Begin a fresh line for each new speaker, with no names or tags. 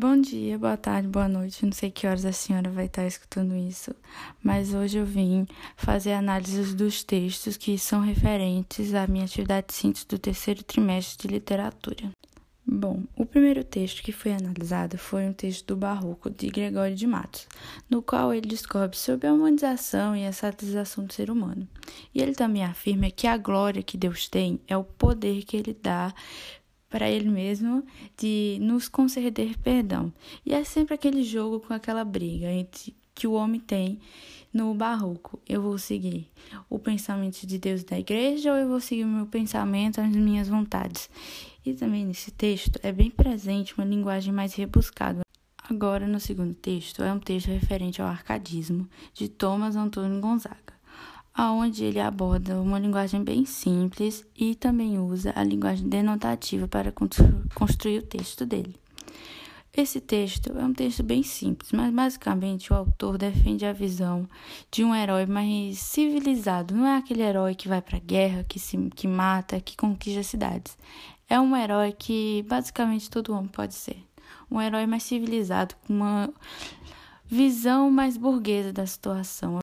Bom dia, boa tarde, boa noite. Não sei que horas a senhora vai estar escutando isso, mas hoje eu vim fazer análises dos textos que são referentes à minha atividade de síntese do terceiro trimestre de literatura. Bom, o primeiro texto que foi analisado foi um texto do Barroco de Gregório de Matos, no qual ele descobre sobre a humanização e a satirização do ser humano. E ele também afirma que a glória que Deus tem é o poder que ele dá para ele mesmo de nos conceder perdão. E é sempre aquele jogo com aquela briga entre que o homem tem no barroco. Eu vou seguir o pensamento de Deus da igreja ou eu vou seguir o meu pensamento, as minhas vontades. E também nesse texto é bem presente uma linguagem mais rebuscada. Agora, no segundo texto, é um texto referente ao arcadismo de Thomas Antônio Gonzaga aonde ele aborda uma linguagem bem simples e também usa a linguagem denotativa para construir o texto dele. Esse texto é um texto bem simples, mas basicamente o autor defende a visão de um herói mais civilizado. Não é aquele herói que vai para a guerra, que, se, que mata, que conquista cidades. É um herói que basicamente todo homem pode ser. Um herói mais civilizado, com uma visão mais burguesa da situação.